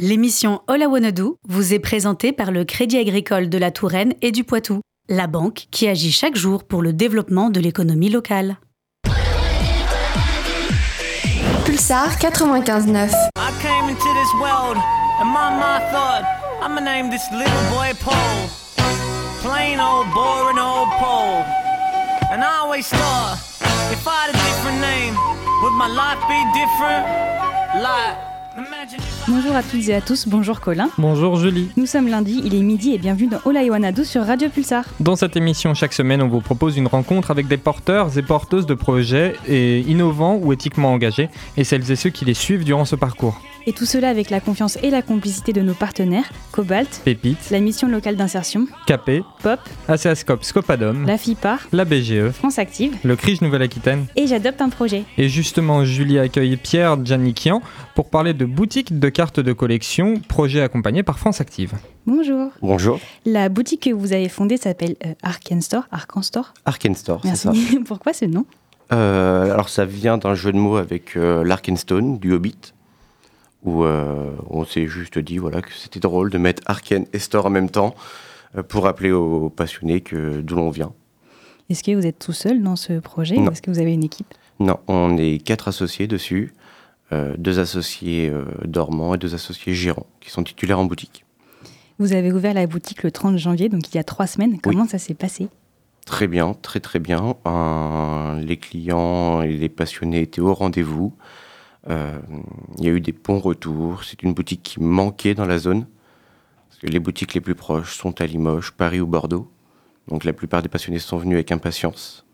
L'émission All I Wanna Do vous est présentée par le Crédit Agricole de la Touraine et du Poitou, la banque qui agit chaque jour pour le développement de l'économie locale. Pulsar 95.9. I came into this world and my mind thought I'ma name this little boy Paul. Plain old boring old Paul. And I always thought if I had a different name, would my life be different? Like, Bonjour à toutes et à tous, bonjour Colin. Bonjour Julie. Nous sommes lundi, il est midi et bienvenue dans Ola sur Radio Pulsar. Dans cette émission, chaque semaine, on vous propose une rencontre avec des porteurs et porteuses de projets et innovants ou éthiquement engagés et celles et ceux qui les suivent durant ce parcours. Et tout cela avec la confiance et la complicité de nos partenaires, Cobalt, Pépite, la mission locale d'insertion, Capé, Pop, ACASCOP, Scopadom, la FIPAR, la BGE, France Active le CRIJ Nouvelle-Aquitaine. et J'adopte un projet. Et justement, Julie accueille Pierre Giannikian pour parler de boutique de cartes de collection, projet accompagné par France Active. Bonjour. Bonjour, La boutique que vous avez fondée s'appelle euh, Arken Store, Arcan Store. Arken Store, c'est ça. Pourquoi ce nom? Euh, alors ça vient d'un jeu de mots avec euh, l'Arkenstone du Hobbit, où euh, on s'est juste dit voilà, que c'était drôle de mettre Arken et Store en même temps euh, pour rappeler aux passionnés que d'où l'on vient. Est-ce que vous êtes tout seul dans ce projet Non. ou est-ce que vous avez une équipe? Non, on est quatre associés dessus, euh, deux associés euh, dormants et deux associés gérants qui sont titulaires en boutique. Vous avez ouvert la boutique le 30 janvier, donc il y a trois semaines. Comment ça s'est passé? Très bien, très très bien. Euh, les clients et les passionnés étaient au rendez-vous. Euh, il y a eu des bons retours. C'est une boutique qui manquait dans la zone. Parce que les boutiques les plus proches sont à Limoges, Paris ou Bordeaux. Donc la plupart des passionnés sont venus avec impatience.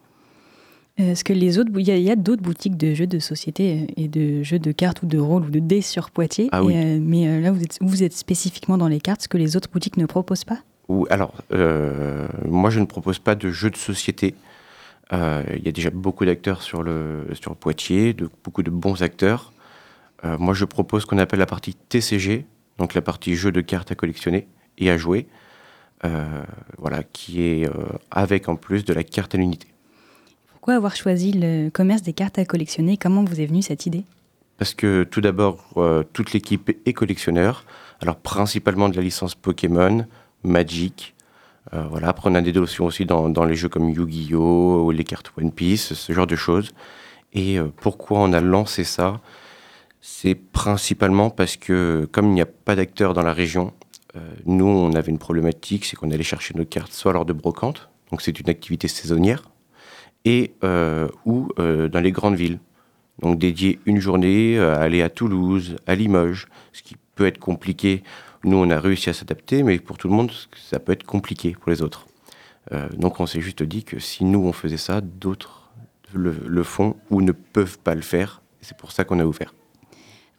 Est-ce que les autres, il y a, d'autres boutiques de jeux de société euh, et de jeux de cartes ou de rôle ou de dés sur Poitiers. Ah oui. euh, mais là, vous êtes, vous êtes spécifiquement dans les cartes, ce que les autres boutiques ne proposent pas? Ou alors, euh, moi je ne propose pas de jeux de société. Euh, Il y a déjà beaucoup d'acteurs sur le sur Poitiers, de, beaucoup de bons acteurs. Euh, moi je propose ce qu'on appelle la partie TCG, donc la partie jeu de cartes à collectionner et à jouer. Euh, voilà, qui est avec en plus de la carte à l'unité. Pourquoi avoir choisi le commerce des cartes à collectionner? Comment vous est venue cette idée? Parce que tout d'abord, euh, toute l'équipe est collectionneur. Alors principalement de la licence Pokémon, Magic. Euh, voilà. Après, on a des notions aussi dans, dans les jeux comme Yu-Gi-Oh! ou les cartes One Piece, ce genre de choses. Et euh, pourquoi on a lancé ça? C'est principalement parce que comme il n'y a pas d'acteurs dans la région, euh, nous, on avait une problématique, c'est qu'on allait chercher nos cartes soit lors de brocante, donc c'est une activité saisonnière, et ou dans les grandes villes. Donc dédier une journée à aller à Toulouse, à Limoges, ce qui peut être compliqué. Nous, on a réussi à s'adapter, mais pour tout le monde, ça peut être compliqué pour les autres. Euh, donc on s'est juste dit que si nous, on faisait ça, d'autres le, le font ou ne peuvent pas le faire. C'est pour ça qu'on a ouvert.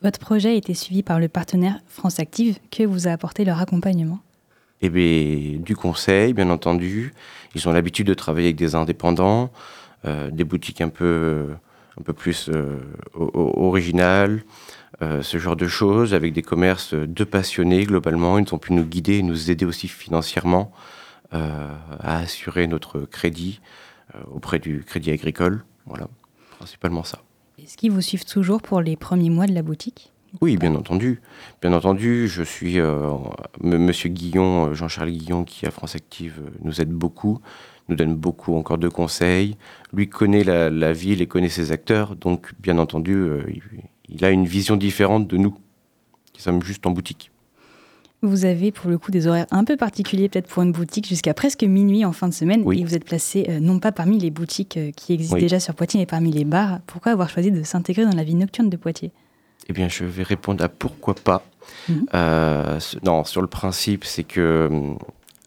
Votre projet a été suivi par le partenaire France Active. Que vous a apporté leur accompagnement Eh bien, du conseil, bien entendu. Ils ont l'habitude de travailler avec des indépendants, euh, des boutiques un peu, un peu plus euh, originales, euh, ce genre de choses, avec des commerces de passionnés globalement. Ils ont pu nous guider et nous aider aussi financièrement euh, à assurer notre crédit euh, auprès du crédit agricole. Voilà, principalement ça. Est-ce qu'ils vous suivent toujours pour les premiers mois de la boutique? Oui, bien entendu. Bien entendu, je suis euh, Monsieur Guillon, Jean-Charles Guillon, qui à France Active nous aide beaucoup, nous donne beaucoup encore de conseils. Lui connaît la, la ville et connaît ses acteurs, donc bien entendu, euh, il, il a une vision différente de nous, qui sommes juste en boutique. Vous avez pour le coup des horaires un peu particuliers peut-être pour une boutique jusqu'à presque minuit en fin de semaine Oui. et vous êtes placé euh, non pas parmi les boutiques euh, qui existent Oui. déjà sur Poitiers mais parmi les bars. Pourquoi avoir choisi de s'intégrer dans la vie nocturne de Poitiers? Eh bien, je vais répondre à pourquoi pas. Mhm. Euh, non, sur le principe, c'est que hum,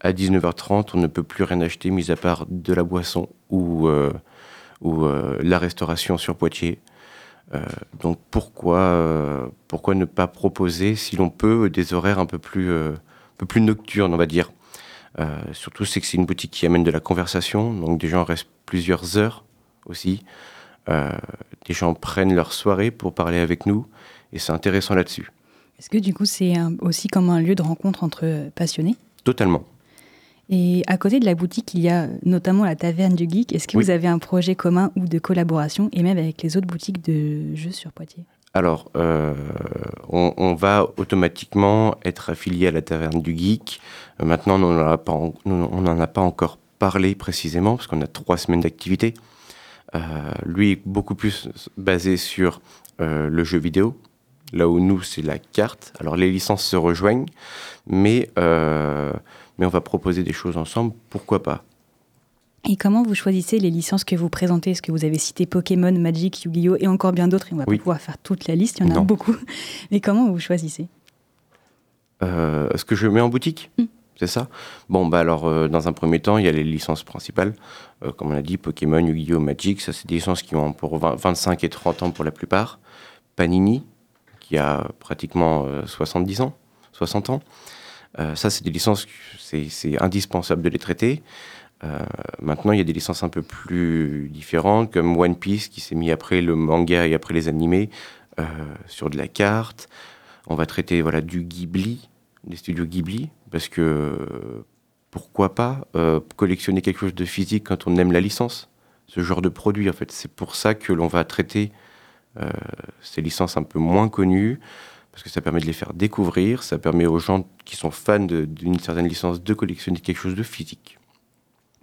à 19h30, on ne peut plus rien acheter, mis à part de la boisson ou, ou la restauration sur Poitiers. Euh, donc pourquoi, euh, pourquoi ne pas proposer, si l'on peut, des horaires un peu plus, euh, un peu plus nocturnes, on va dire? Surtout, c'est que c'est une boutique qui amène de la conversation, donc des gens restent plusieurs heures aussi. Des gens prennent leur soirée pour parler avec nous, et c'est intéressant là-dessus. Est-ce que du coup c'est aussi comme un lieu de rencontre entre passionnés? Totalement. Et à côté de la boutique, il y a notamment la taverne du geek. Est-ce que Oui. vous avez un projet commun ou de collaboration et même avec les autres boutiques de jeux sur Poitiers? Alors, euh, on, on va automatiquement être affilié à la Taverne du Geek. Euh, maintenant, on n'en a, pas en- nous, on n'en a pas encore parlé précisément, parce qu'on a trois semaines d'activité. Euh, lui est beaucoup plus basé sur euh, le jeu vidéo, là où nous, c'est la carte. Alors, les licences se rejoignent, mais, euh, mais on va proposer des choses ensemble, pourquoi pas? Et comment vous choisissez les licences que vous présentez? Est-ce que vous avez cité Pokémon, Magic, Yu-Gi-Oh et encore bien d'autres? Et on va Oui. pas pouvoir faire toute la liste, il y en a beaucoup. Mais comment vous choisissez? Euh, ce que je mets en boutique Mm. C'est ça? Bon, bah alors, euh, dans un premier temps, il y a les licences principales. Euh, comme on a dit, Pokémon, Yu-Gi-Oh!, Magic, ça, c'est des licences qui ont pour 20 25 et 30 ans pour la plupart. Panini, qui a pratiquement euh, 70 ans, 60 ans. Euh, ça, c'est des licences, c'est indispensable de les traiter. Euh, maintenant, il y a des licences un peu plus différentes, comme One Piece, qui s'est mis après le manga et après les animés, euh, sur de la carte. On va traiter voilà, du Ghibli, des studios Ghibli, parce que pourquoi pas collectionner quelque chose de physique quand on aime la licence Ce genre de produit, en fait. C'est pour ça que l'on va traiter ces licences un peu moins connues, parce que ça permet de les faire découvrir, ça permet aux gens qui sont fans d'une certaine licence de collectionner quelque chose de physique.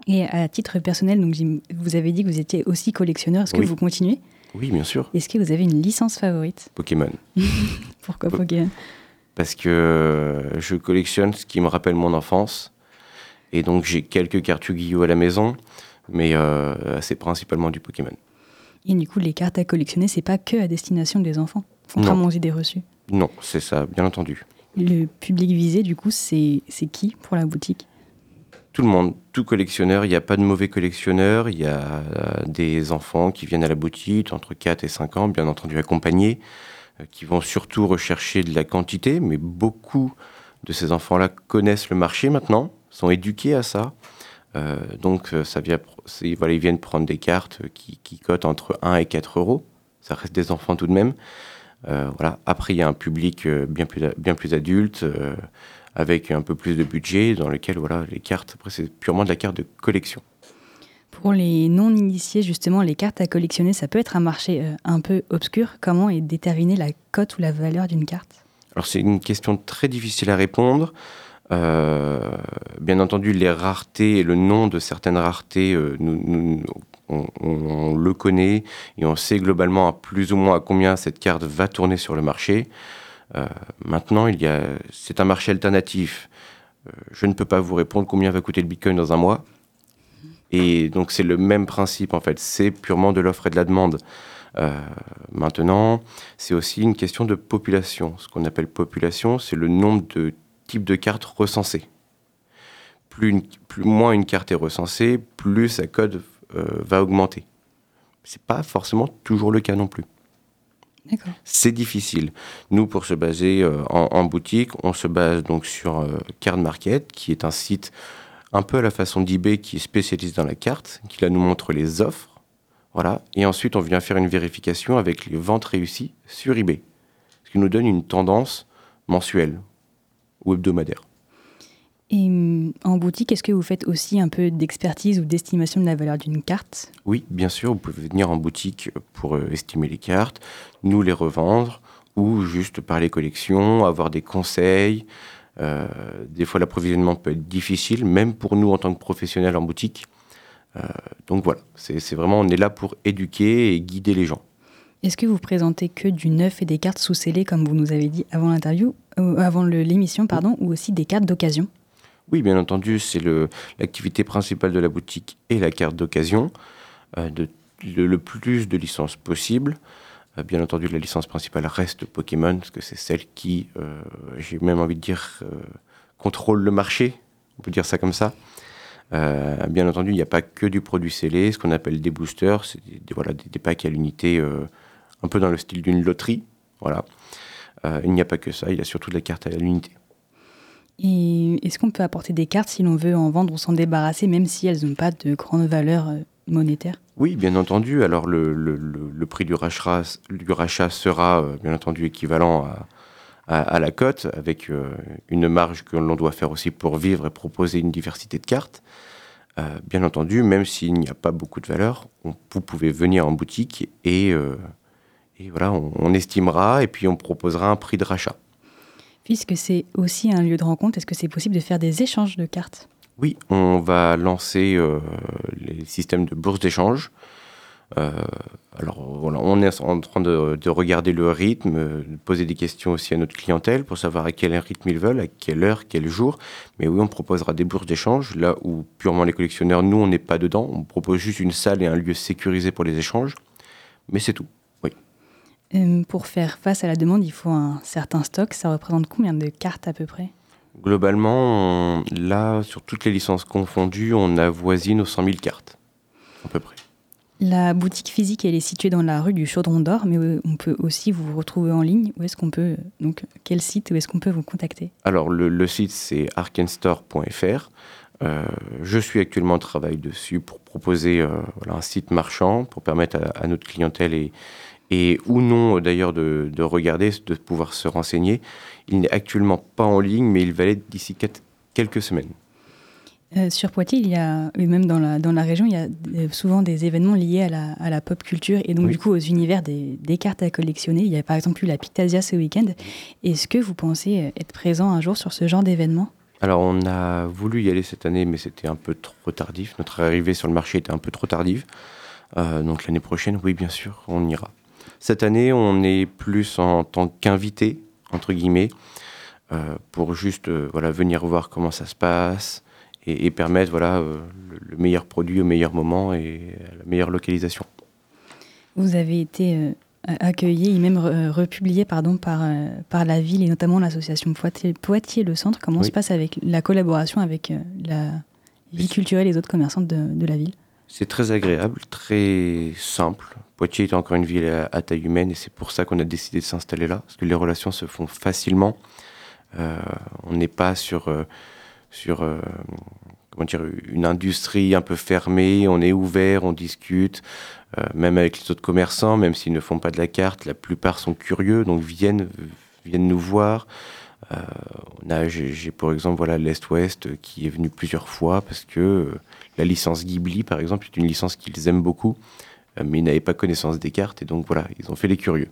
Et à titre personnel, donc vous avez dit que vous étiez aussi collectionneur. Est-ce que Oui. vous continuez? Oui, bien sûr, Est-ce que vous avez une licence favorite? Pokémon. Pourquoi Po- Pokémon? parce que euh, je collectionne ce qui me rappelle mon enfance. Et donc j'ai quelques cartes Yu-Gi-Oh à la maison, mais euh, c'est principalement du Pokémon. Et du coup, les cartes à collectionner, c'est pas que à destination des enfants, contrairement aux idées reçues. Non, c'est ça, bien entendu. Le public visé, du coup, c'est c'est qui pour la boutique? Tout le monde, tout collectionneur, il n'y a pas de mauvais collectionneurs, il y a euh, des enfants qui viennent à la boutique entre 4 et 5 ans, bien entendu accompagnés, euh, qui vont surtout rechercher de la quantité, mais beaucoup de ces enfants-là connaissent le marché maintenant, sont éduqués à ça. Euh, donc ça vient, voilà, ils viennent prendre des cartes qui, qui cotent entre 1 et 4 euros. Ça reste des enfants tout de même. Euh, voilà. Après, il y a un public euh, bien plus, bien plus adulte, euh, avec un peu plus de budget, dans lequel voilà, les cartes, après c'est purement de la carte de collection. Pour les non-initiés, justement, les cartes à collectionner, ça peut être un marché euh, un peu obscur. Comment est déterminée la cote ou la valeur d'une carte? Alors c'est une question très difficile à répondre. Euh, bien entendu, les raretés et le nom de certaines raretés, euh, nous, nous- on, le connaît et on sait globalement à plus ou moins à combien cette carte va tourner sur le marché. Euh, maintenant, c'est un marché alternatif. Euh, je ne peux pas vous répondre combien va coûter le Bitcoin dans un mois. Et donc c'est le même principe en fait. C'est purement de l'offre et de la demande. Euh, maintenant, c'est aussi une question de population. Ce qu'on appelle population, c'est le nombre de types de cartes recensées. Plus, une- plus moins une carte est recensée, plus sa code va augmenter. C'est pas forcément toujours le cas non plus. C'est difficile. Nous, pour se baser euh, en, en boutique, on se base donc sur euh, Card Market, qui est un site un peu à la façon d'eBay qui est spécialisé dans la carte, qui là nous montre les offres. Voilà. Et ensuite, on vient faire une vérification avec les ventes réussies sur eBay. Ce qui nous donne une tendance mensuelle ou hebdomadaire. Et hum, en boutique, est-ce que vous faites aussi un peu d'expertise ou d'estimation de la valeur d'une carte? Oui, bien sûr, vous pouvez venir en boutique pour euh, estimer les cartes, nous les revendre, ou juste parler collection, avoir des conseils. Euh, des fois, l'approvisionnement peut être difficile, même pour nous en tant que professionnels en boutique. Euh, donc voilà, c'est vraiment, on est là pour éduquer et guider les gens. Est-ce que vous présentez que du neuf et des cartes sous scellées, comme vous nous avez dit avant l'interview, euh, avant l'émission, pardon, ou aussi des cartes d'occasion? Oui, bien entendu, c'est l'activité principale de la boutique et la carte d'occasion, euh, le, plus de licences possible. Euh, bien entendu, la licence principale reste Pokémon, parce que c'est celle qui, euh, j'ai même envie de dire, contrôle le marché, on peut dire ça comme ça. Bien entendu, il n'y a pas que du produit scellé, ce qu'on appelle des boosters, c'est des, voilà, des, packs à l'unité, un peu dans le style d'une loterie. Voilà. Il n'y a pas que ça, il y a surtout de la carte à l'unité. Et est-ce qu'on peut apporter des cartes si l'on veut en vendre ou s'en débarrasser, même si elles n'ont pas de grande valeur euh, monétaire? Oui, bien entendu. Alors le, prix du rachat, sera euh, bien entendu équivalent à, la cote, avec euh, une marge que l'on doit faire aussi pour vivre et proposer une diversité de cartes. Bien entendu, même s'il n'y a pas beaucoup de valeur, on- vous pouvez venir en boutique et, voilà, on estimera et puis on proposera un prix de rachat. Puisque c'est aussi un lieu de rencontre, est-ce que c'est possible de faire des échanges de cartes? Oui, on va lancer euh, les systèmes de bourse d'échange. Euh, alors voilà, on est en train de, de regarder le rythme, euh, de poser des questions aussi à notre clientèle pour savoir à quel rythme ils veulent, à quelle heure, quel jour. Mais oui, on proposera des bourses d'échange, là où purement les collectionneurs, nous, on n'est pas dedans. On propose juste une salle et un lieu sécurisé pour les échanges. Mais c'est tout. Euh, Pour faire face à la demande, il faut un certain stock. Ça représente combien de cartes à peu près? Globalement, on- là, sur toutes les licences confondues, on avoisine aux 100 000 cartes, à peu près. La boutique physique, elle est située dans la rue du Chaudron d'Or, mais on peut aussi vous retrouver en ligne. Où est-ce qu'on peut, donc, quel site, où est-ce qu'on peut vous contacter? Alors, le, le site, c'est arkenstore.fr. Euh, je suis actuellement en travail dessus pour proposer euh, voilà, un site marchand pour permettre à, à notre clientèle et, et ou non euh, d'ailleurs de, de regarder, de pouvoir se renseigner. Il n'est actuellement pas en ligne, mais il va l'être d'ici quelques semaines. Euh, Sur Poitiers, il y a, et même dans la, dans la région, il y a euh, souvent des événements liés à la, à la pop culture et donc Oui. du coup aux univers des, des cartes à collectionner. Il y a par exemple eu la Pictasia ce week-end. Est-ce que vous pensez être présent un jour sur ce genre d'événement? Alors, on a voulu y aller cette année, mais c'était un peu trop tardif. Notre arrivée sur le marché était un peu trop tardive. Euh, donc, l'année prochaine, oui, bien sûr, on ira. Cette année, on est plus en tant qu'invité, entre guillemets, euh, pour juste euh, voilà, venir voir comment ça se passe et, et permettre voilà, euh, le, le meilleur produit au meilleur moment et à la meilleure localisation. Vous avez été accueilli et même republié pardon, par, par la ville et notamment l'association Poitiers, Poitiers Le Centre. Comment Oui. se passe avec la collaboration avec la vie culturelle et les autres commerçants de, de la ville? C'est très agréable, très simple. Poitiers est encore une ville à, taille humaine et c'est pour ça qu'on a décidé de s'installer là, parce que les relations se font facilement. Euh, on n'est pas sur, euh, sur euh, comment dire, une industrie un peu fermée, on est ouvert, on discute, euh, même avec les autres commerçants, même s'ils ne font pas de la carte, la plupart sont curieux, donc viennent, viennent nous voir. Euh, j'ai, pour exemple voilà l'Est-Ouest qui est venu plusieurs fois parce que la licence Ghibli, par exemple, est une licence qu'ils aiment beaucoup, mais ils n'avaient pas connaissance des cartes, et donc voilà, ils ont fait les curieux.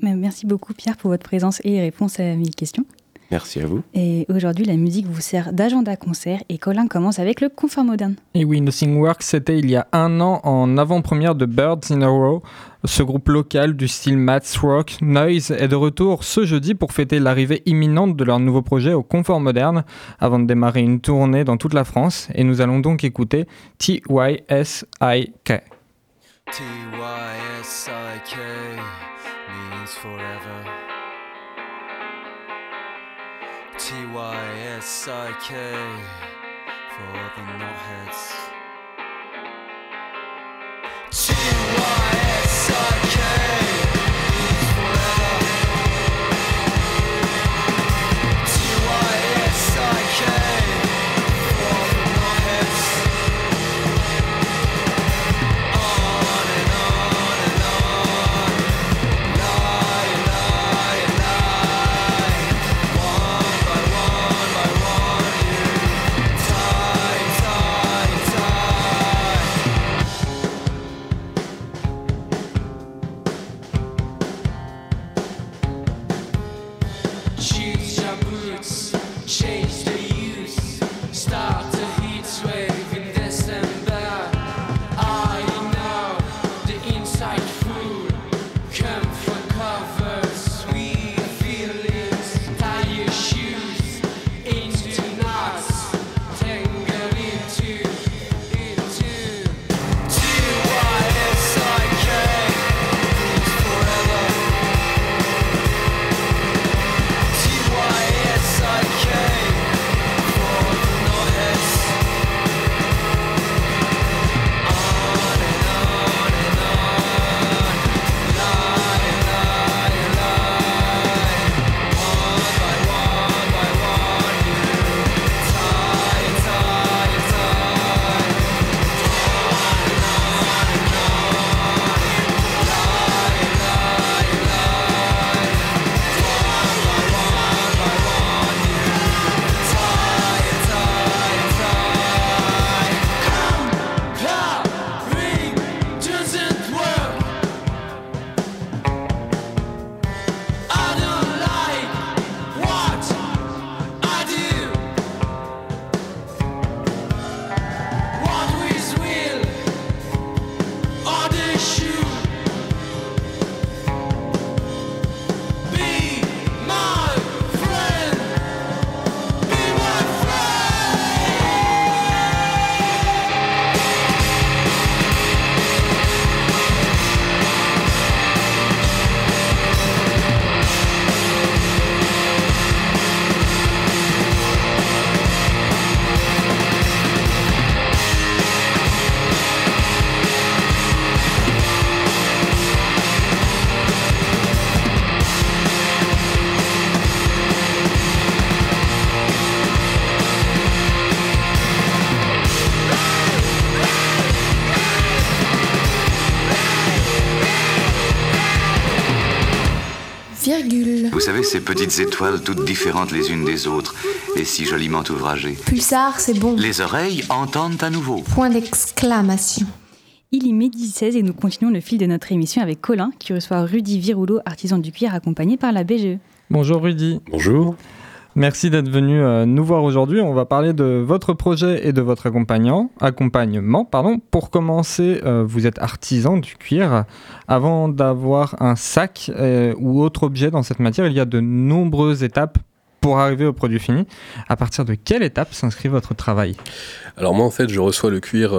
Merci beaucoup Pierre pour votre présence et les réponses à mes questions. Merci à vous. Et aujourd'hui, la musique vous sert d'agenda concert et Colin commence avec le confort moderne. Et oui, Nothing Works, c'était il y a un an en avant-première de Birds in a Row. Ce groupe local du style math rock, Noise, est de retour ce jeudi pour fêter l'arrivée imminente de leur nouveau projet au confort moderne avant de démarrer une tournée dans toute la France. Et nous allons donc écouter T-Y-S-I-K. T-Y-S-I-K means forever. T-Y-S-I-K for the knotheads. T-Y-S-I-K ces petites étoiles toutes différentes les unes des autres et si joliment ouvragées. Pulsar, c'est bon. Les oreilles entendent à nouveau. Point d'exclamation. Il est midi 16 et nous continuons le fil de notre émission avec Colin qui reçoit Rudy Virouleau, artisan du cuir accompagné par la BGE. Bonjour Rudy. Bonjour. Merci d'être venu euh, nous voir aujourd'hui. On va parler de votre projet et de votre accompagnant, accompagnement. Pardon. Pour commencer, euh, vous êtes artisan du cuir. Avant d'avoir un sac euh, ou autre objet dans cette matière, il y a de nombreuses étapes pour arriver au produit fini. À partir de quelle étape s'inscrit votre travail? Alors moi en fait je reçois le cuir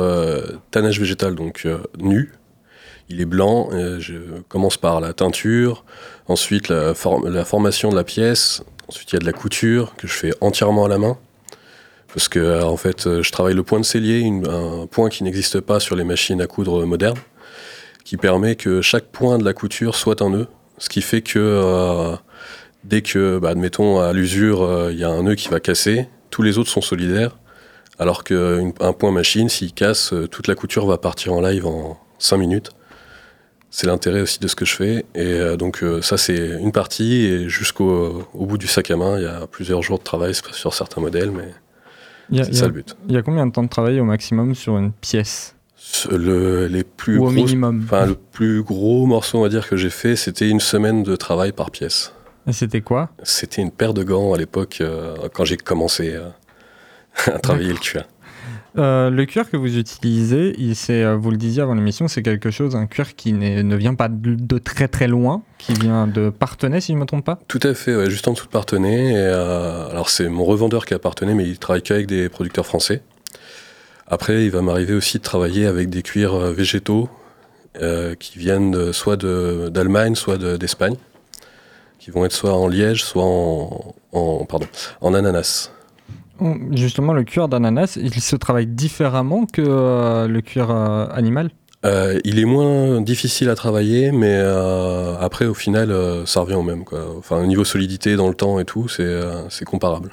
tannage végétal donc nu. Il est blanc, je commence par la teinture, ensuite la, formation de la pièce, Ensuite, il y a de la couture que je fais entièrement à la main. Parce que, euh, en fait, euh, je travaille le point de cellier, un point qui n'existe pas sur les machines à coudre modernes, qui permet que chaque point de la couture soit un nœud. Ce qui fait que euh, dès que, bah, admettons, à l'usure, il y a un nœud qui va casser, tous les autres sont solidaires. Alors qu'un point machine, s'il casse, toute la couture va partir en live en 5 minutes. C'est l'intérêt aussi de ce que je fais. Et euh, donc euh, ça, c'est une partie. Et jusqu'au bout du sac à main, il y a plusieurs jours de travail sur certains modèles, mais c'est ça le but. Il y a combien de temps de travail au maximum sur une pièce? Le, les plus Ou au minimum enfin, Le plus gros morceau, on va dire, que j'ai fait, c'était une semaine de travail par pièce. Et c'était quoi? C'était une paire de gants à l'époque, euh, quand j'ai commencé à travailler le cuir. Euh, le cuir que vous utilisez, euh, vous le disiez avant l'émission, c'est quelque chose, un cuir qui ne vient pas de, très très loin, qui vient de Partenay, si je ne me trompe pas? Tout à fait, juste en dessous de Partenay. Euh, alors c'est mon revendeur qui a Partenay, mais il travaille qu'avec des producteurs français. Après, il va m'arriver aussi de travailler avec des cuirs végétaux qui viennent soit d'Allemagne, soit d'Espagne, qui vont être soit en liège, soit en, ananas. Justement, le cuir d'ananas, il se travaille différemment que euh, le cuir euh, animal? Euh, il est moins difficile à travailler, mais après, au final, ça revient au même. Quoi. Enfin, au niveau solidité dans le temps et tout, c'est comparable.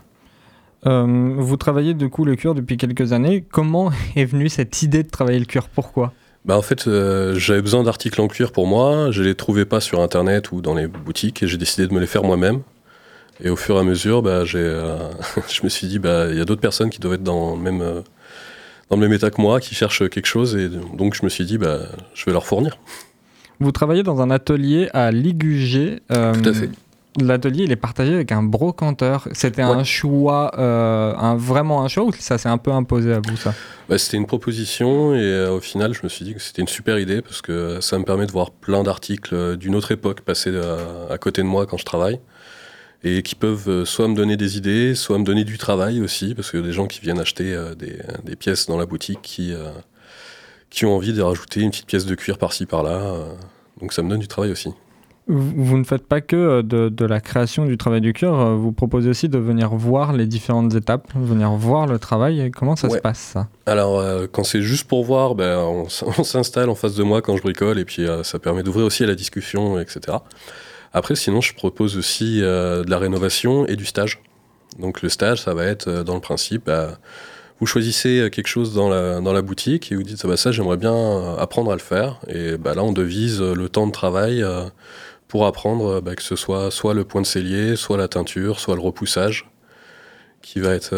vous travaillez du coup le cuir depuis quelques années. Comment est venue cette idée de travailler le cuir? Pourquoi? Bah en fait, j'avais besoin d'articles en cuir pour moi. Je les trouvais pas sur internet ou dans les boutiques et j'ai décidé de me les faire moi-même. Et au fur et à mesure, bah, euh, je me suis dit, bah, il y a d'autres personnes qui doivent être dans le, même, euh, dans le même état que moi, qui cherchent quelque chose. Et donc, je me suis dit, bah, je vais leur fournir. Vous travaillez dans un atelier à Ligugé. Euh, Tout à fait. L'atelier, il est partagé avec un brocanteur. C'était un choix, un, vraiment un choix ou ça s'est un peu imposé à vous, ça? Bah, C'était une proposition et au final, je me suis dit que c'était une super idée parce que ça me permet de voir plein d'articles d'une autre époque passer à côté de moi quand je travaille et qui peuvent euh, soit me donner des idées, soit me donner du travail aussi, parce qu'il y a des gens qui viennent acheter euh, des, pièces dans la boutique qui, euh, qui ont envie de rajouter une petite pièce de cuir par-ci par-là. donc ça me donne du travail aussi. Vous ne faites pas que de, la création du travail du cuir, vous proposez aussi de venir voir les différentes étapes, venir voir le travail. Comment ça se passe ça? Alors quand c'est juste pour voir, ben, on, s'installe en face de moi quand je bricole et puis ça permet d'ouvrir aussi à la discussion, etc. Après, sinon, je propose aussi euh, de la rénovation et du stage. Donc le stage, ça va être euh, dans le principe, bah, vous choisissez euh, quelque chose dans la, boutique et vous dites, ah bah, ça j'aimerais bien apprendre à le faire. Et bah, là, on devise le temps de travail pour apprendre que ce soit soit le point de cellier, soit la teinture, soit le repoussage, qui va être...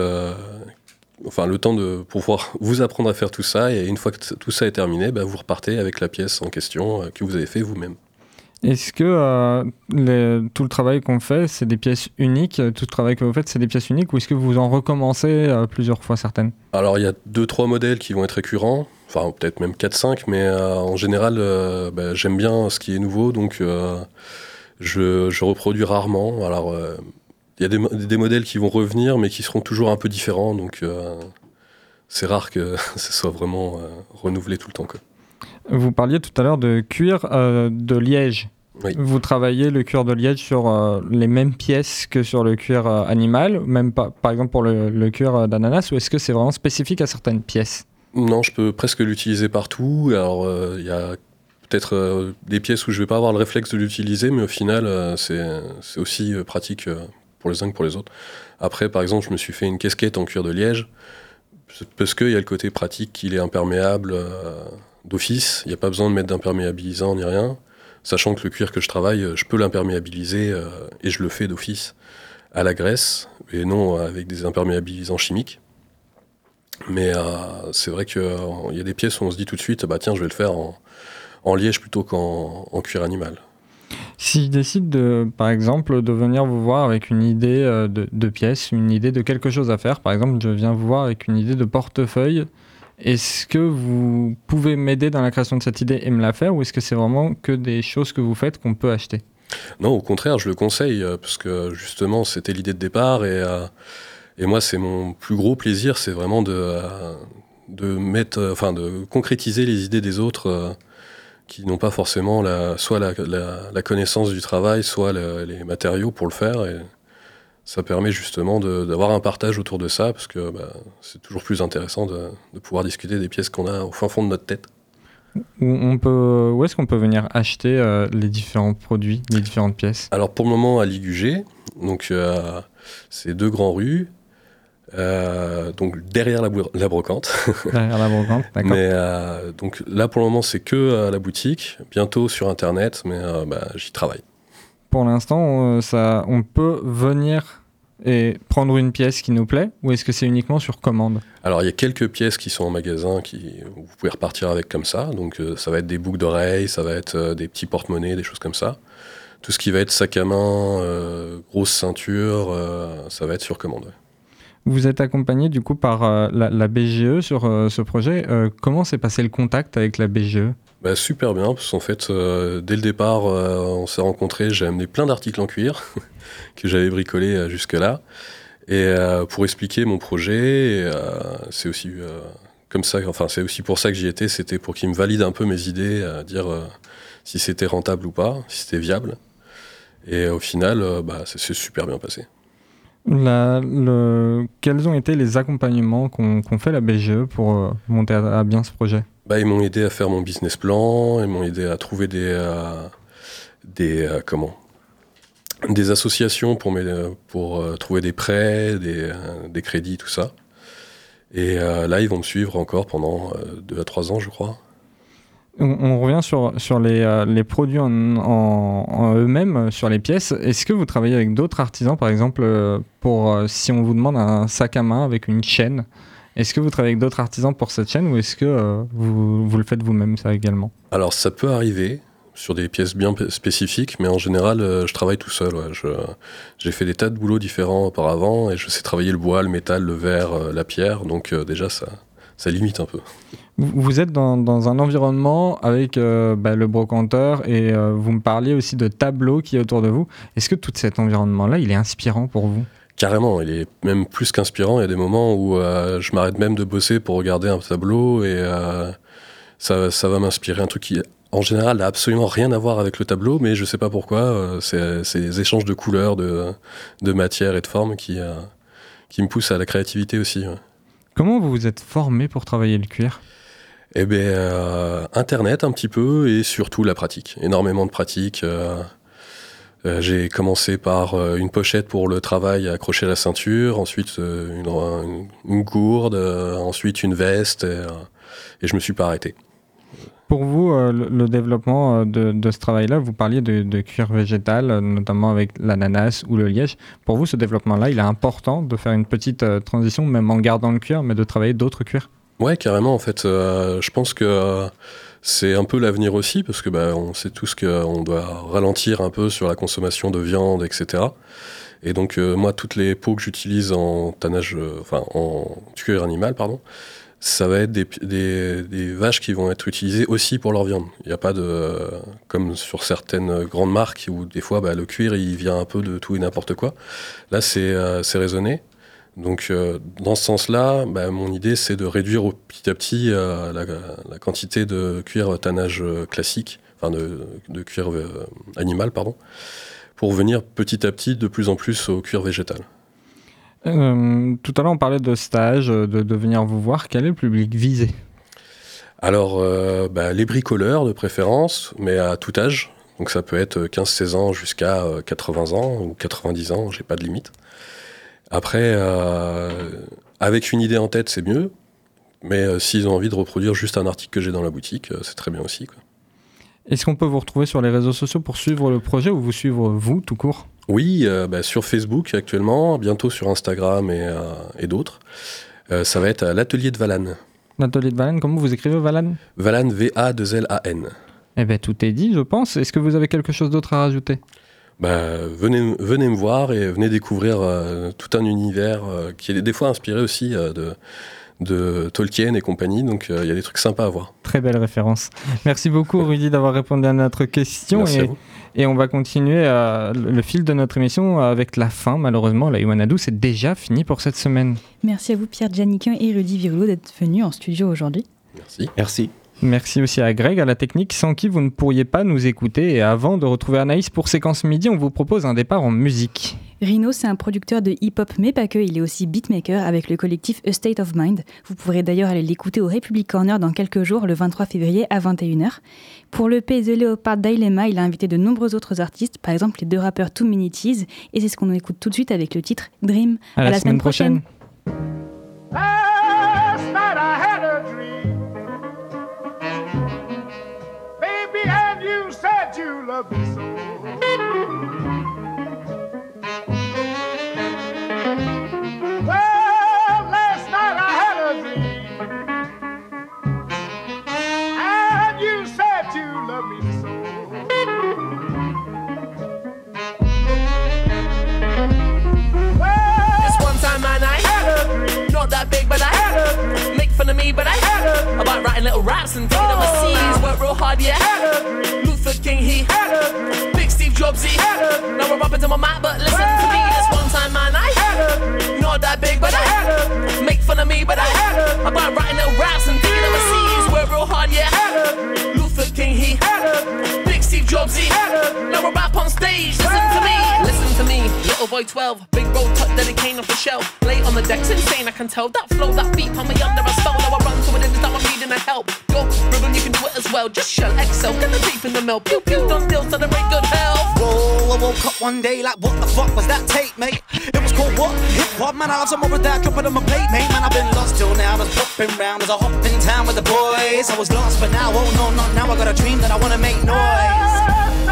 enfin, le temps de pouvoir vous apprendre à faire tout ça. Et une fois que tout ça est terminé, vous repartez avec la pièce en question que vous avez fait vous-même. Est-ce que euh, tout le travail qu'on fait, c'est des pièces uniques Tout le travail que vous faites, c'est des pièces uniques Ou est-ce que vous en recommencez euh, plusieurs fois certaines? Alors, il y a deux, trois modèles qui vont être récurrents. Enfin, peut-être même 4-5. Mais euh, en général, bah, j'aime bien ce qui est nouveau. Donc, je, je, reproduis rarement. Alors, il y a des, des, modèles qui vont revenir, mais qui seront toujours un peu différents. Donc, c'est rare que ce soit vraiment renouvelé tout le temps. Quoi. Vous parliez tout à l'heure de cuir euh, de liège. Vous travaillez le cuir de liège sur euh, les mêmes pièces que sur le cuir euh, animal, même pas, par exemple pour le, cuir d'ananas, ou est-ce que c'est vraiment spécifique à certaines pièces? Non, je peux presque l'utiliser partout. Alors, il y a peut-être des pièces où je vais pas avoir le réflexe de l'utiliser, mais au final, c'est aussi pratique pour les uns que pour les autres. Après, par exemple, je me suis fait une casquette en cuir de liège, parce qu'il y a le côté pratique qu'il est imperméable d'office. Il n'y a pas besoin de mettre d'imperméabilisant ni rien. sachant que le cuir que je travaille, je peux l'imperméabiliser et je le fais d'office à la graisse et non avec des imperméabilisants chimiques. Mais c'est vrai qu'il y a des pièces où on se dit tout de suite, bah tiens, je vais le faire en, liège plutôt qu'en cuir animal. Si je décide, de, par exemple, de venir vous voir avec une idée euh, de, pièce, une idée de quelque chose à faire, par exemple, je viens vous voir avec une idée de portefeuille, est-ce que vous pouvez m'aider dans la création de cette idée et me la faire, ou est-ce que c'est vraiment que des choses que vous faites qu'on peut acheter? Non, au contraire, je le conseille, euh, parce que justement, c'était l'idée de départ, et, euh, et moi, c'est mon plus gros plaisir, c'est vraiment de, de mettre, enfin, de concrétiser les idées des autres qui n'ont pas forcément la, soit la, la, connaissance du travail, soit les matériaux pour le faire. Ça permet justement d'avoir un partage autour de ça, parce que bah, c'est toujours plus intéressant de, de, pouvoir discuter des pièces qu'on a au fin fond de notre tête. Où, on peut, où est-ce qu'on peut venir acheter euh, les différents produits, les différentes pièces? Alors pour le moment à Ligugé, donc euh, c'est deux grands rues, euh, donc derrière la, brocante. Derrière la brocante, d'accord. Mais euh, donc là pour le moment c'est que à la boutique, bientôt sur internet, mais euh, bah, j'y travaille. Pour l'instant, on, ça, on peut venir et prendre une pièce qui nous plaît, ou est-ce que c'est uniquement sur commande? Alors il y a quelques pièces qui sont en magasin qui vous pouvez repartir avec comme ça. Donc ça va être des boucles d'oreilles, ça va être des petits porte-monnaies, des choses comme ça. Tout ce qui va être sac à main, grosse ceinture, ça va être sur commande. Vous êtes accompagné du coup par euh, la, BGE sur euh, ce projet. Euh, comment s'est passé le contact avec la BGE bah, Super bien, parce qu'en fait, dès le départ, on s'est rencontrés, j'ai amené plein d'articles en cuir que j'avais bricolés jusque-là. Et pour expliquer mon projet, c'est aussi comme ça, enfin c'est aussi pour ça que j'y étais, c'était pour qu'ils me valident un peu mes idées, à dire si c'était rentable ou pas, si c'était viable. Et au final, bah, ça s'est super bien passé. Quels ont été les accompagnements qu'ont fait la BGE pour euh, monter à, bien ce projet? Bah, Ils m'ont aidé à faire mon business plan, ils m'ont aidé à trouver des, euh, des, euh, comment? Des associations pour, pour trouver des prêts, des, des, crédits, tout ça. Et là, ils vont me suivre encore pendant 2 à 3 ans, je crois. On, revient sur, euh, les produits en, eux-mêmes, sur les pièces. Est-ce que vous travaillez avec d'autres artisans, par exemple, euh, pour euh, si on vous demande un sac à main avec une chaîne Est-ce que vous travaillez avec d'autres artisans pour cette chaîne ou est-ce que vous, vous, le faites vous-même, ça également? Alors, ça peut arriver sur des pièces bien spécifiques, mais en général, je travaille tout seul. J'ai fait des tas de boulots différents auparavant et je sais travailler le bois, le métal, le verre, la pierre, donc déjà, ça, ça limite un peu. Vous êtes dans, dans un environnement avec euh, bah, le brocanteur et euh, vous me parliez aussi de tableaux qui est autour de vous. Est-ce que tout cet environnement-là, il est inspirant pour vous? Carrément, il est même plus qu'inspirant. Il y a des moments où euh, je m'arrête même de bosser pour regarder un tableau et ça, ça, va m'inspirer un truc qui, en général, n'a absolument rien à voir avec le tableau, mais je ne sais pas pourquoi. c'est les échanges de couleurs, de, de matière et de formes qui, qui me poussent à la créativité aussi. Comment vous vous êtes formé pour travailler le cuir? Eh bien, euh, Internet un petit peu et surtout la pratique. Énormément de pratique. Euh, euh, j'ai commencé par une pochette pour le travail accrocher à la ceinture, ensuite une, gourde, ensuite une veste, et, et je me suis pas arrêté. Pour vous, euh, le, développement euh, de, ce travail-là, vous parliez de, cuir végétal, euh, notamment avec l'ananas ou le liège. Pour vous, ce développement-là, il est important de faire une petite transition, même en gardant le cuir, mais de travailler d'autres cuirs? Ouais, carrément. En fait, je pense que c'est un peu l'avenir aussi, parce que bah, on sait tous qu'on doit ralentir un peu sur la consommation de viande, etc. Et donc, moi, toutes les peaux que j'utilise en tannage, enfin, en cuir animal, pardon, ça va être des, des, vaches qui vont être utilisées aussi pour leur viande. Il n'y a pas de. Comme sur certaines grandes marques où des fois bah, le cuir il vient un peu de tout et n'importe quoi. Là, c'est euh, raisonné. Donc, euh, dans ce sens-là, bah, mon idée c'est de réduire petit à petit euh, la, quantité de cuir tannage classique, enfin de, de cuir animal, pardon, pour venir petit à petit de plus en plus au cuir végétal. Euh, tout à l'heure, on parlait de stage, euh, de, venir vous voir. Quel est le public visé? Alors, euh, bah, les bricoleurs de préférence, mais à tout âge. Donc ça peut être 15-16 ans jusqu'à 80 ans ou 90 ans, j'ai pas de limite. Après, avec une idée en tête, c'est mieux. Mais s'ils ont envie de reproduire juste un article que j'ai dans la boutique, c'est très bien aussi. Est-ce qu'on peut vous retrouver sur les réseaux sociaux pour suivre le projet ou vous suivre vous tout court? Oui, euh, bah, sur Facebook actuellement, bientôt sur Instagram et, euh, et d'autres. Euh, ça va être à l'atelier de Valane. L'atelier de Valane, comment vous écrivez Valane Valane, V-A-2-L-A-N. Eh bien, tout est dit, je pense. Est-ce que vous avez quelque chose d'autre à rajouter? Bah, venez, venez me voir et venez découvrir tout un univers qui est des fois inspiré aussi de, de Tolkien et compagnie. Donc il y a des trucs sympas à voir. Très belle référence. Merci beaucoup Rudy d'avoir répondu à notre question. Merci à et, vous. et on va continuer euh, le fil de notre émission avec la fin. Malheureusement, la Iwanadu, c'est déjà fini pour cette semaine. Merci à vous Pierre Janiquin et Rudy Virulot d'être venus en studio aujourd'hui. Merci. Merci. Merci aussi à Greg, à la technique, sans qui vous ne pourriez pas nous écouter. Et avant de retrouver Anaïs pour Séquence Midi, on vous propose un départ en musique. Rino, c'est un producteur de hip-hop, mais pas que, il est aussi beatmaker avec le collectif A State of Mind. Vous pourrez d'ailleurs aller l'écouter au Republic Corner dans quelques jours, le 23 février à 21h. Pour le P The Leopard Dilemma, il a invité de nombreux autres artistes, par exemple les deux rappeurs Too Many Teas, et c'est ce qu'on écoute tout de suite avec le titre Dream. À, la, semaine, prochaine. Last said boy 12, big road tuck dedicating off the shelf. Lay on the deck's insane, I can tell. That flow, that beat, me under a spell. Now I run to it, and I'm needing a help. Go, Ruben, you can do it as well. Just shell Excel, get the deep in the milk. Pew pew, don't deal, celebrate good health. Whoa, I woke up one day like, what the fuck was that tape, mate? It was called what? Hip hop, man. I love some more of that, drop it on my plate, mate. Man, I've been lost till now. I was popping round as I hop in town with the boys. I was lost, but now, oh no, not now. I got a dream that I wanna make noise.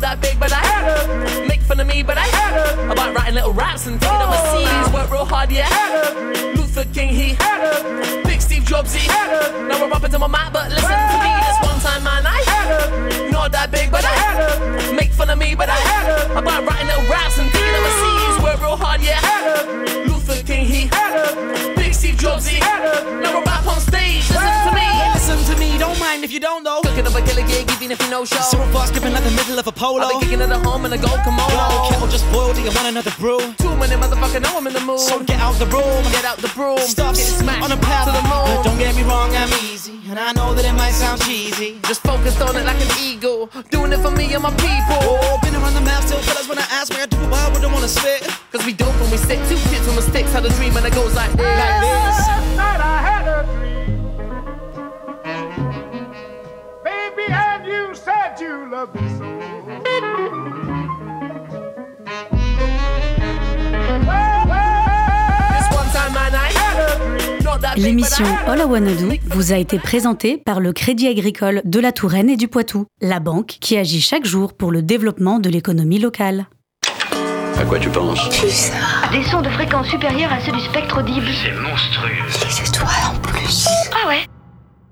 That big, but I Had a dream. make fun of me, but I Had a dream. about writing little raps and taking Oh, overseas. Work real hard, yeah. Had a dream. Luther King, he Had a dream. big Steve Jobsy. Had a dream. Now we're up into my mic, but listen to me. This one time, man, I Had a dream. not that big, but I Had I a dream. make fun of me, but I Had a dream. about writing little raps and taking overseas. Work real hard, yeah. Had clumsy. Number five pumps if you don't know. Cooking up a killer gig, even if you know show. So fast, skipping like the middle of a polo. I've been kicking at the home in a gold kimono. Blow, kettle just boiled, do you want another brew? Too many motherfucker know I'm in the mood. So get out the room Get out the broom. Stop get smacked on a path to the But moon. don't get me wrong, I'm easy. And I know that it might sound cheesy. Just focused on it like an eagle. Doing it for me and my people. Oh, been around the map, still fellas when I ask me, I do it, why I wouldn't wanna spit. Cause we dope when we stick. Two kids on the sticks. Had a dream and it goes like this. Like this. Last night I had a dream. Said you loved me so. L'émission All I Wanna Do vous a été présentée par le Crédit Agricole de la Touraine et du Poitou, la banque qui agit chaque jour pour le développement de l'économie locale. À quoi tu penses Des sons de fréquence supérieure à ceux du spectre audible. C'est monstrueux. Les étoiles en plus.